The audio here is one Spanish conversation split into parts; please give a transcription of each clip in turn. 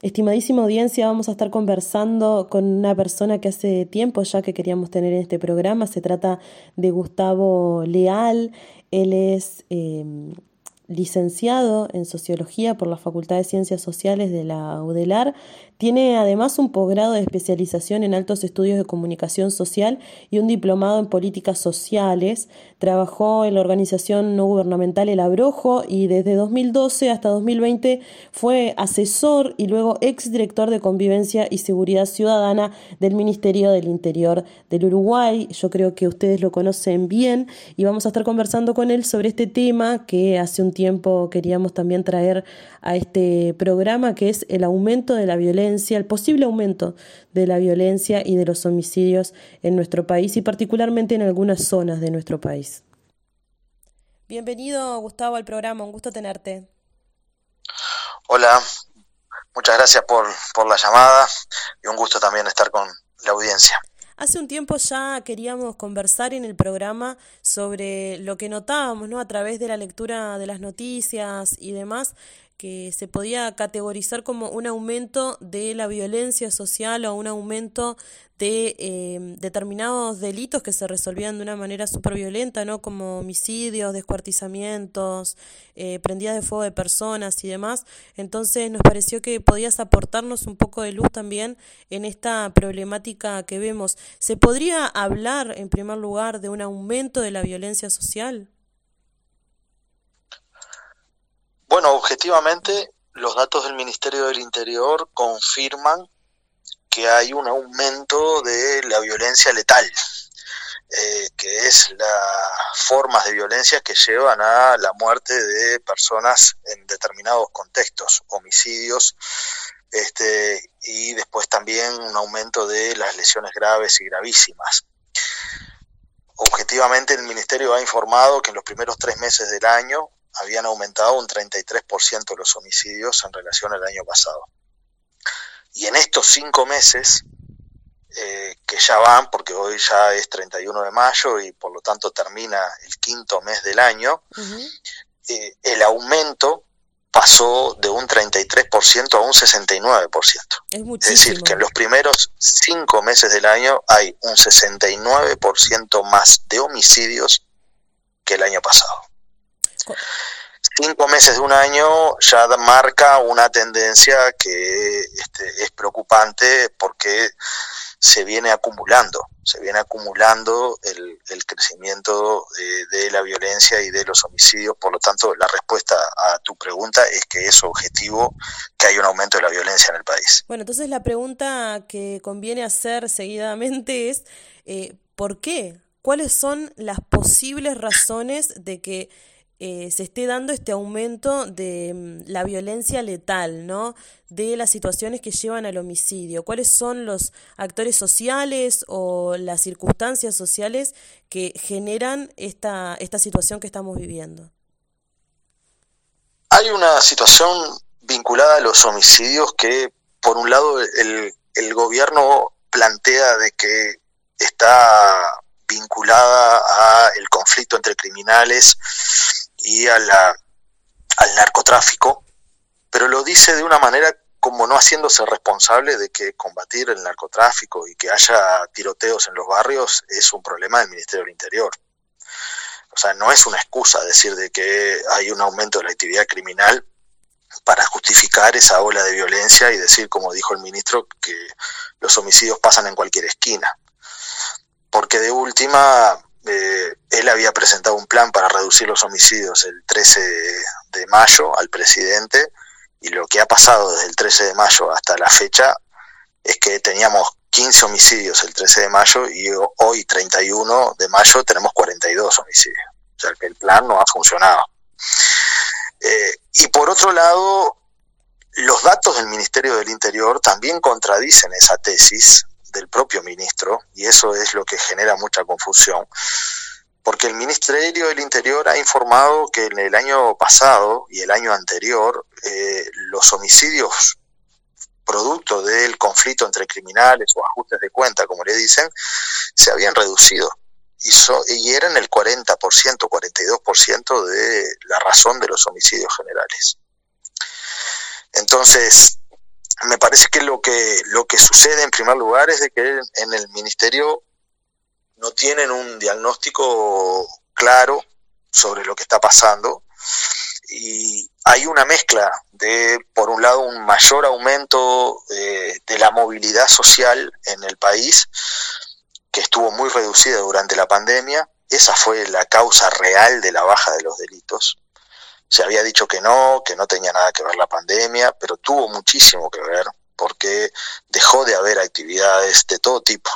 Estimadísima audiencia, vamos a estar conversando con una persona que hace tiempo ya que queríamos tener en este programa. Se trata de Gustavo Leal. Él es eh, licenciado en Sociología por la Facultad de Ciencias Sociales de la UDELAR. Tiene además un posgrado de especialización en altos estudios de comunicación social y un diplomado en políticas sociales. Trabajó en la organización no gubernamental El Abrojo y desde 2012 hasta 2020 fue asesor y luego exdirector de Convivencia y Seguridad Ciudadana del Ministerio del Interior del Uruguay. Yo creo que ustedes lo conocen bien y vamos a estar conversando con él sobre este tema que hace un tiempo queríamos también traer a este programa, que es el aumento de la violencia, el posible aumento de la violencia y de los homicidios en nuestro país y particularmente en algunas zonas de nuestro país. Bienvenido, Gustavo, al programa, un gusto tenerte. Hola, muchas gracias por, por la llamada y un gusto también estar con la audiencia. Hace un tiempo ya queríamos conversar en el programa sobre lo que notábamos, ¿no? A través de la lectura de las noticias y demás, que se podía categorizar como un aumento de la violencia social o un aumento de em, determinados delitos que se resolvían de una manera súper violenta, ¿no? como homicidios, descuartizamientos, eh, prendidas de fuego de personas y demás. Entonces nos pareció que podías aportarnos un poco de luz también en esta problemática que vemos. ¿Se podría hablar, en primer lugar, de un aumento de la violencia social? Bueno, objetivamente los datos del Ministerio del Interior confirman que hay un aumento de la violencia letal, eh, que es las formas de violencia que llevan a la muerte de personas en determinados contextos, homicidios, este, y después también un aumento de las lesiones graves y gravísimas. Objetivamente el Ministerio ha informado que en los primeros tres meses del año habían aumentado un 33% los homicidios en relación al año pasado. Y en estos cinco meses, eh, que ya van, porque hoy ya es 31 de mayo y por lo tanto termina el quinto mes del año, eh, el aumento pasó de un 33% a un 69%. Es, es decir, que en los primeros cinco meses del año hay un 69% más de homicidios que el año pasado cinco meses de un año ya marca una tendencia que este, es preocupante porque se viene acumulando, se viene acumulando el, crecimiento de, la violencia y de los homicidios. Por lo tanto, la respuesta a tu pregunta es que es objetivo que hay un aumento de la violencia en el país. Bueno, entonces la pregunta que conviene hacer seguidamente es, eh, ¿por qué? ¿Cuáles son las posibles razones de que eh, se esté dando este aumento de mm, la violencia letal, ¿no? De las situaciones que llevan al homicidio. ¿Cuáles son los actores sociales o las circunstancias sociales que generan esta, esta situación que estamos viviendo? Hay una situación vinculada a los homicidios que, por un lado, el, el gobierno plantea de que está vinculada a el conflicto entre criminales y a la, al narcotráfico, pero lo dice de una manera como no haciéndose responsable de que combatir el narcotráfico y que haya tiroteos en los barrios es un problema del Ministerio del Interior. O sea, no es una excusa decir de que hay un aumento de la actividad criminal para justificar esa ola de violencia y decir, como dijo el ministro, que los homicidios pasan en cualquier esquina. Porque de última, eh, él había presentado un plan para reducir los homicidios el 13 de, mayo al presidente y lo que ha pasado desde el 13 de mayo hasta la fecha es que teníamos 15 homicidios el 13 de mayo y hoy 31 de mayo tenemos 42 homicidios. O sea que el plan no ha funcionado. Eh, y por otro lado, los datos del Ministerio del Interior también contradicen esa tesis del propio ministro, y eso es lo que genera mucha confusión, porque el Ministerio del Interior ha informado que en el año pasado y el año anterior eh, los homicidios producto del conflicto entre criminales o ajustes de cuenta, como le dicen, se habían reducido y, y eran el 40%, 42% de la razón de los homicidios generales. Entonces, me parece que lo que lo que sucede en primer lugar es de que en el ministerio no tienen un diagnóstico claro sobre lo que está pasando y hay una mezcla de, por un lado, un mayor aumento eh, de la movilidad social en el país, que estuvo muy reducida durante la pandemia. Esa fue la causa real de la baja de los delitos. Se había dicho que no, que no tenía nada que ver la pandemia, pero tuvo muchísimo que ver porque dejó de haber actividades de todo tipo.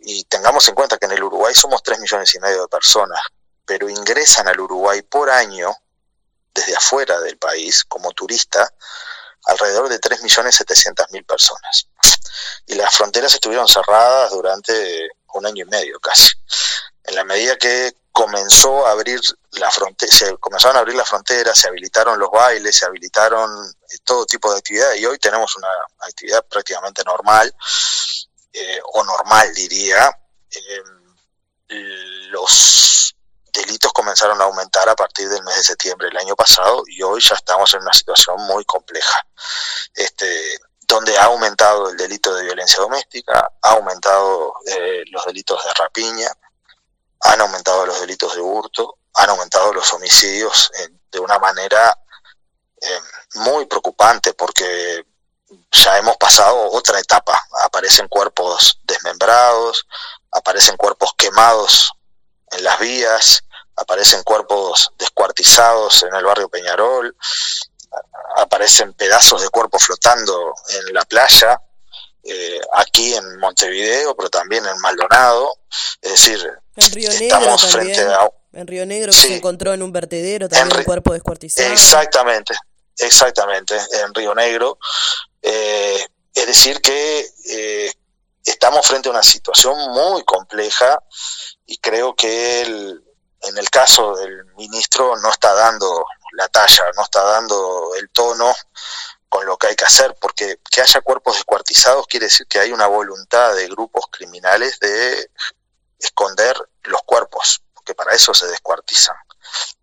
Y tengamos en cuenta que en el Uruguay somos 3 millones y medio de personas, pero ingresan al Uruguay por año desde afuera del país como turista alrededor de 3.700.000 personas. Y las fronteras estuvieron cerradas durante un año y medio casi. En la medida que comenzó a abrir la se comenzaron a abrir las fronteras, se habilitaron los bailes, se habilitaron eh, todo tipo de actividades y hoy tenemos una actividad prácticamente normal, eh, o normal diría. Eh, los delitos comenzaron a aumentar a partir del mes de septiembre del año pasado y hoy ya estamos en una situación muy compleja, este, donde ha aumentado el delito de violencia doméstica, ha aumentado eh, los delitos de rapiña, han aumentado los delitos de hurto, han aumentado los homicidios de una manera eh, muy preocupante porque ya hemos pasado otra etapa. Aparecen cuerpos desmembrados, aparecen cuerpos quemados en las vías, aparecen cuerpos descuartizados en el barrio Peñarol, aparecen pedazos de cuerpos flotando en la playa, eh, aquí en Montevideo, pero también en Maldonado. Es decir, estamos frente a... En Río Negro que se encontró en un vertedero también un cuerpo descuartizado. Exactamente, exactamente, en Río Negro. Eh, es decir, que eh, estamos frente a una situación muy compleja y creo que el, en el caso del ministro no está dando la talla, no está dando el tono con lo que hay que hacer, porque que haya cuerpos descuartizados quiere decir que hay una voluntad de grupos criminales de esconder los cuerpos, porque para eso se descuartizan,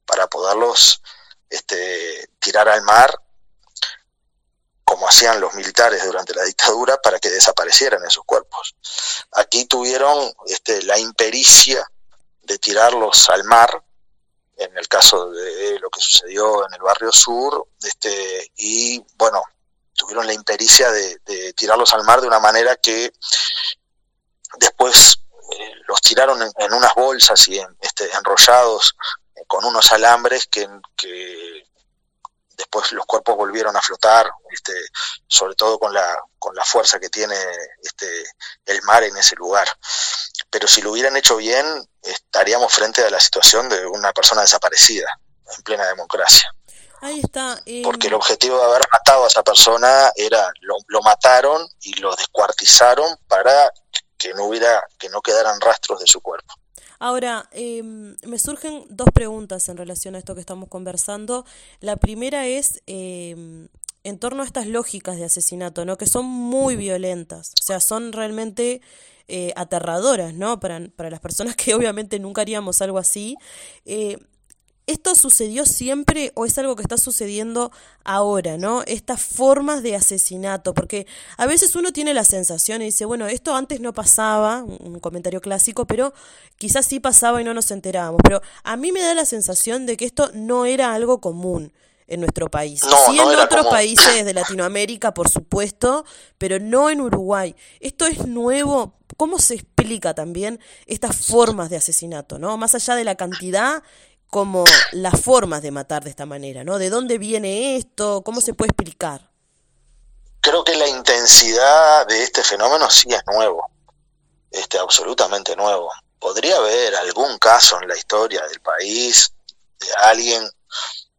para poderlos este, tirar al mar como hacían los militares durante la dictadura para que desaparecieran esos cuerpos. Aquí tuvieron este, la impericia de tirarlos al mar, en el caso de lo que sucedió en el barrio sur, este, y bueno, tuvieron la impericia de, tirarlos al mar de una manera que después eh, los tiraron en, unas bolsas y en, este, enrollados con unos alambres que, que después los cuerpos volvieron a flotar, este, sobre todo con la, con la fuerza que tiene este, el mar en ese lugar. Pero si lo hubieran hecho bien, estaríamos frente a la situación de una persona desaparecida en plena democracia. Ahí está. Em, Porque el objetivo de haber matado a esa persona era lo, lo mataron y lo descuartizaron para que no hubiera, que no quedaran rastros de su cuerpo. Ahora, em, me surgen dos preguntas en relación a esto que estamos conversando. La primera es em, en torno a estas lógicas de asesinato, ¿no? Que son muy violentas, o sea, son realmente eh, aterradoras, ¿no? Para, para las personas que obviamente nunca haríamos algo así. ¿Esto sucedió siempre o es algo que está sucediendo ahora, ¿no? Estas formas de asesinato, porque a veces uno tiene la sensación y dice, bueno, esto antes no pasaba, un comentario clásico, pero quizás sí pasaba y no nos enterábamos, pero a mí me da la sensación de que esto no era algo común en nuestro país. sí en otros países de Latinoamérica, por supuesto, pero no en Uruguay. Esto es nuevo. ¿Cómo se explica también estas formas de asesinato, no? Más allá de la cantidad como las formas de matar de esta manera, ¿no? ¿De dónde viene esto? ¿Cómo se puede explicar? Creo que la intensidad de este fenómeno sí es nuevo, este, absolutamente nuevo. Podría haber algún caso en la historia del país de alguien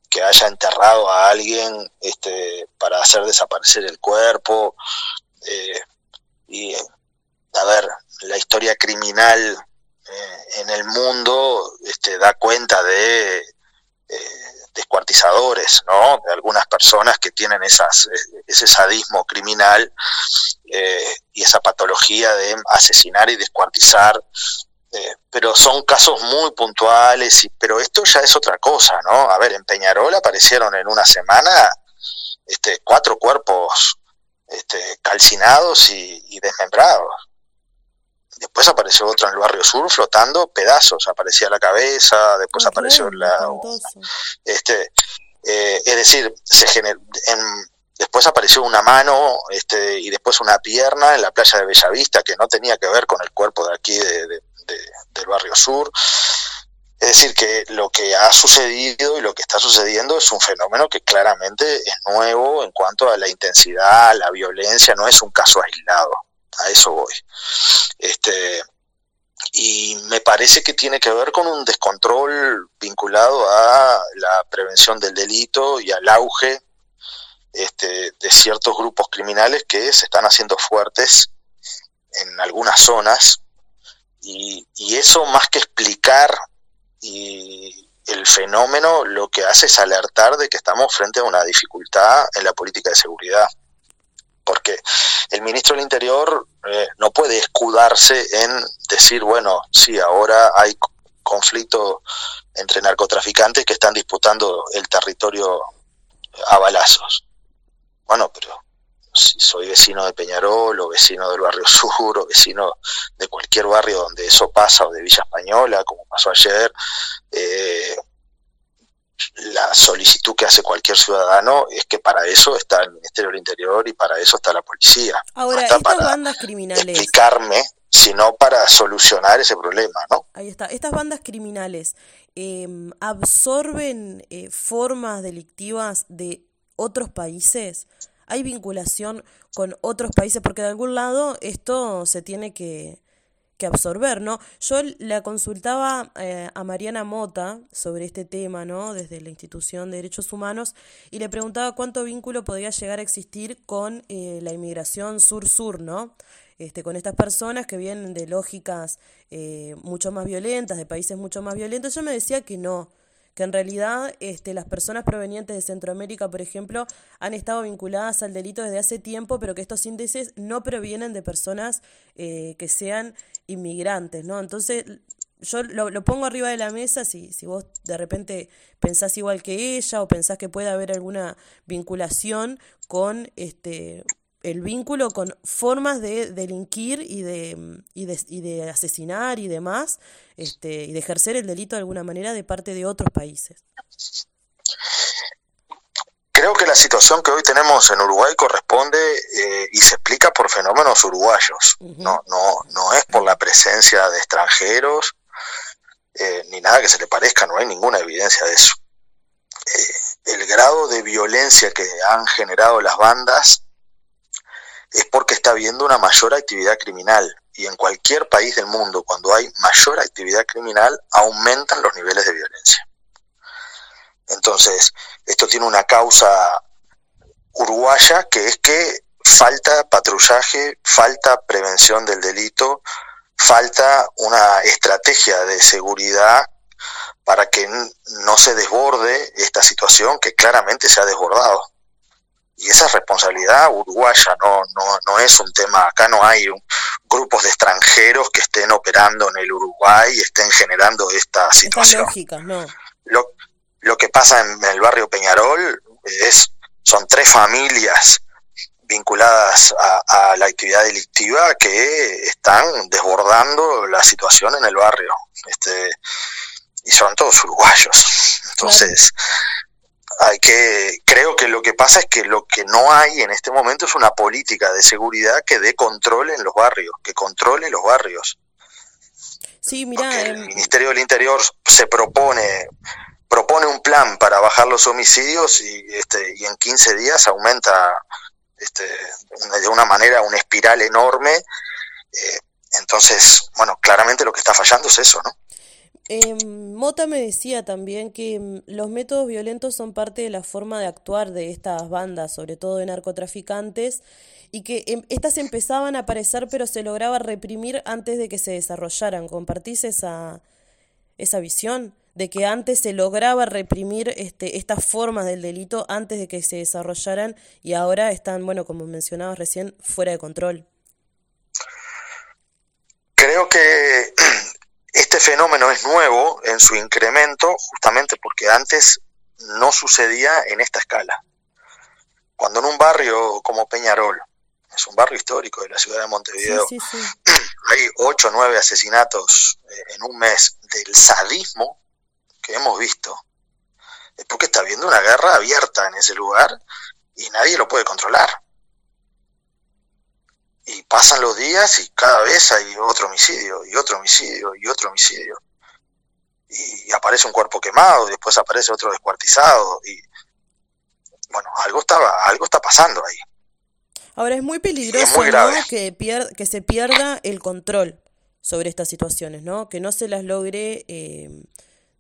que haya enterrado a alguien este, para hacer desaparecer el cuerpo. Eh, y, a ver, la historia criminal en el mundo este, da cuenta de eh, descuartizadores, ¿no? De algunas personas que tienen esas, eh, ese sadismo criminal y esa patología de asesinar y descuartizar. pero son casos muy puntuales, y, pero esto ya es otra cosa, ¿no? A ver, en Peñarol aparecieron en una semana este, cuatro cuerpos calcinados y, desmembrados. Después apareció otro en el barrio sur flotando pedazos, aparecía la cabeza, después apareció la... Este, eh, es decir, se generó, después apareció una mano este, y después una pierna en la playa de Bellavista que no tenía que ver con el cuerpo de aquí del barrio sur. Es decir, que lo que ha sucedido y lo que está sucediendo es un fenómeno que claramente es nuevo en cuanto a la intensidad, la violencia, no es un caso aislado. A eso voy. Este, y me parece que tiene que ver con un descontrol vinculado a la prevención del delito y al auge este, de ciertos grupos criminales que se están haciendo fuertes en algunas zonas y, y eso más que explicar y el fenómeno lo que hace es alertar de que estamos frente a una dificultad en la política de seguridad. Porque el ministro del Interior eh, no puede escudarse en decir, bueno, sí, ahora hay conflicto entre narcotraficantes que están disputando el territorio a balazos. Bueno, pero si soy vecino de Peñarol o vecino del barrio sur o vecino de cualquier barrio donde eso pasa o de Villa Española, como pasó ayer, eh, la solicitud que hace cualquier ciudadano es que para eso está el Ministerio del Interior y para eso está la policía. Ahora, estas bandas criminales. Explicarme, sino para solucionar ese problema, ¿no? Ahí está. Estas bandas criminales em, absorben eh, formas delictivas de otros países hay vinculación con otros países, porque de algún lado esto se tiene que, absorber, ¿no? Yo la consultaba eh, a Mariana Mota sobre este tema, ¿no? Desde la institución de derechos humanos y le preguntaba cuánto vínculo podría llegar a existir con eh, la inmigración sur-sur, ¿no? Este, con estas personas que vienen de lógicas eh, mucho más violentas, de países mucho más violentos. Yo me decía que no, que en realidad este, las personas provenientes de Centroamérica, por ejemplo, han estado vinculadas al delito desde hace tiempo, pero que estos índices no provienen de personas eh, que sean inmigrantes, ¿no? Entonces, yo lo, lo, pongo arriba de la mesa si, si vos de repente pensás igual que ella o pensás que puede haber alguna vinculación con este el vínculo con formas de delinquir y de, y de, y de asesinar y demás, este, y de ejercer el delito de alguna manera de parte de otros países. Creo que la situación que hoy tenemos en Uruguay corresponde eh, y se explica por fenómenos uruguayos, no, no, no es por la presencia de extranjeros eh, ni nada que se le parezca, no hay ninguna evidencia de eso. Eh, el grado de violencia que han generado las bandas es porque está habiendo una mayor actividad criminal. Y en cualquier país del mundo, cuando hay mayor actividad criminal, aumentan los niveles de violencia. Entonces, esto tiene una causa uruguaya que es que falta patrullaje, falta prevención del delito, falta una estrategia de seguridad para que no se desborde esta situación que claramente se ha desbordado y esa responsabilidad uruguaya, no, no, no es un tema, acá no hay grupos de extranjeros que estén operando en el Uruguay y estén generando esta situación. no. Lo, lo que pasa en el barrio Peñarol es, son tres familias vinculadas a, a, la actividad delictiva que están desbordando la situación en el barrio. Este, y son todos uruguayos. Entonces, hay que creo que lo que pasa es que lo que no hay en este momento es una política de seguridad que dé control en los barrios, que controle los barrios. Sí, mira, el em, Ministerio del Interior se propone propone un plan para bajar los homicidios y este y en 15 días aumenta este, de una manera una espiral enorme. Eh, entonces, bueno, claramente lo que está fallando es eso, ¿no? Eh, Mota me decía también que mm, los métodos violentos son parte de la forma de actuar de estas bandas, sobre todo de narcotraficantes, y que em, estas empezaban a aparecer pero se lograba reprimir antes de que se desarrollaran. ¿Compartís esa, esa visión? De que antes se lograba reprimir este, estas formas del delito antes de que se desarrollaran y ahora están, bueno, como mencionabas recién, fuera de control. Creo que este fenómeno es nuevo en su incremento justamente porque antes no sucedía en esta escala. Cuando en un barrio como Peñarol es un barrio histórico de la ciudad de Montevideo. Hay ocho o nueve asesinatos eh, en un mes del sadismo que hemos visto. Es porque está habiendo una guerra abierta en ese lugar y nadie lo puede controlar. Y pasan los días y cada vez hay otro homicidio, y otro homicidio, y otro homicidio. Y, aparece un cuerpo quemado, y después aparece otro descuartizado, y bueno, algo, estaba, algo está pasando ahí. Ahora es muy peligroso que, que se pierda el control sobre estas situaciones, ¿no? Que no se las logre, eh,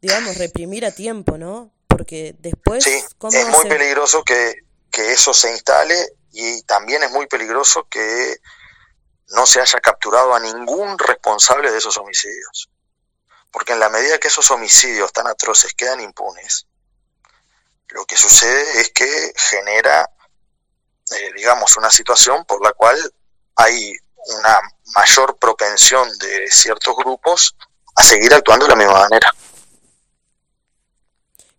digamos, reprimir a tiempo, ¿no? Porque después... Sí, es muy peligroso que, que eso se instale y también es muy peligroso que no se haya capturado a ningún responsable de esos homicidios. Porque en la medida que esos homicidios tan atroces quedan impunes, lo que sucede es que genera, eh, digamos, una situación por la cual hay una mayor propensión de ciertos grupos a seguir actuando de la misma manera.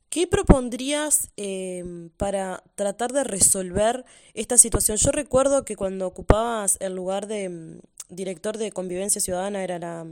¿Qué propondrías em, para tratar de resolver esta situación? Yo recuerdo que cuando ocupabas el lugar de em, director de convivencia ciudadana, era la,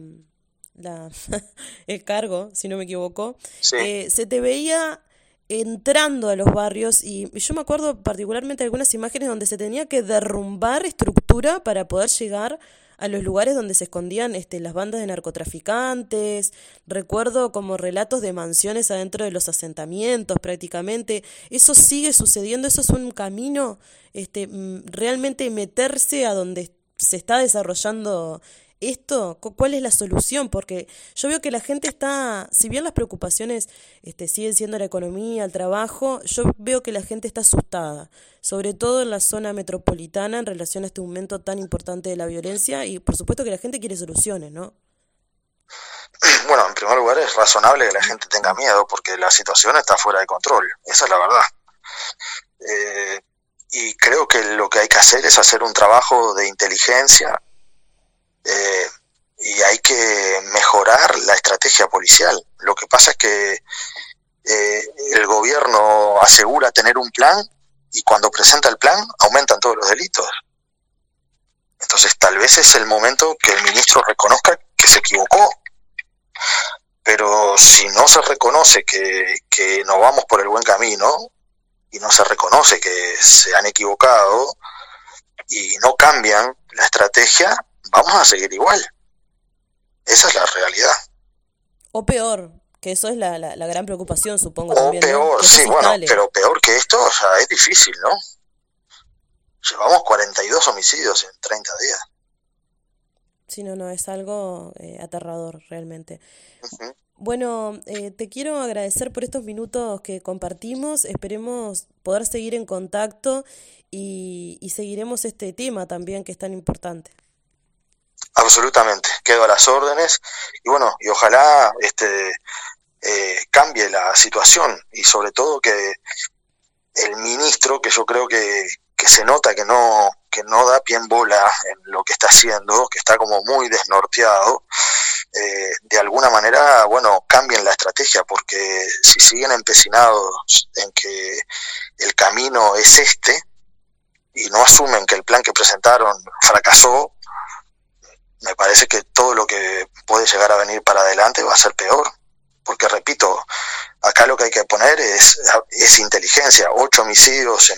la el cargo, si no me equivoco, eh, se te veía entrando a los barrios y yo me acuerdo particularmente de algunas imágenes donde se tenía que derrumbar estructura para poder llegar a los lugares donde se escondían este, las bandas de narcotraficantes, recuerdo como relatos de mansiones adentro de los asentamientos prácticamente, eso sigue sucediendo, eso es un camino, este, mm, realmente meterse a donde se está desarrollando esto, ¿cuál es la solución? Porque yo veo que la gente está, si bien las preocupaciones este, siguen siendo la economía, el trabajo, yo veo que la gente está asustada, sobre todo en la zona metropolitana en relación a este aumento tan importante de la violencia y por supuesto que la gente quiere soluciones, ¿no? Bueno, en primer lugar es razonable que la gente tenga miedo porque la situación está fuera de control, esa es la verdad. Eh, y creo que lo que hay que hacer es hacer un trabajo de inteligencia eh, y hay que mejorar la estrategia policial. Lo que pasa es que eh, el gobierno asegura tener un plan y cuando presenta el plan aumentan todos los delitos. Entonces tal vez es el momento que el ministro reconozca que se equivocó. Pero si no se reconoce que, que no vamos por el buen camino y no se reconoce que se han equivocado y no cambian la estrategia, vamos a seguir igual. Esa es la realidad. O peor, que eso es la, la, gran preocupación, supongo. O peor, sí, bueno, pero peor que esto, o sea, es difícil, ¿no? Llevamos 42 homicidios en 30 días. Sí, no, no, es algo eh, aterrador realmente. Bueno, eh, te quiero agradecer por estos minutos que compartimos. Esperemos poder seguir en contacto y, y seguiremos este tema también que es tan importante. Absolutamente, quedo a las órdenes y bueno, y ojalá este eh, cambie la situación y sobre todo que el ministro, que yo creo que, que se nota que no, que no da pie en bola en lo que está haciendo, que está como muy desnorteado, eh, de alguna manera, bueno, cambien la estrategia, porque si siguen empecinados en que el camino es este y no asumen que el plan que presentaron fracasó, me parece que todo lo que puede llegar a venir para adelante va a ser peor. Porque repito, acá lo que hay que poner es, es inteligencia. Ocho homicidios eh,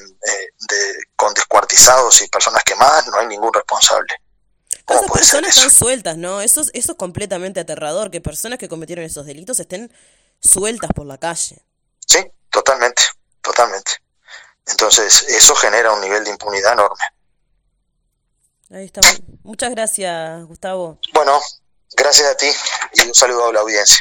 con descuartizados y personas quemadas, no hay ningún responsable. Esas personas están sueltas, ¿no? Eso, eso es completamente aterrador, que personas que cometieron esos delitos estén sueltas por la calle. Sí, totalmente, totalmente. Entonces, eso genera un nivel de impunidad enorme. Ahí está. Muchas gracias, Gustavo. Bueno, gracias a ti y un saludo a la audiencia.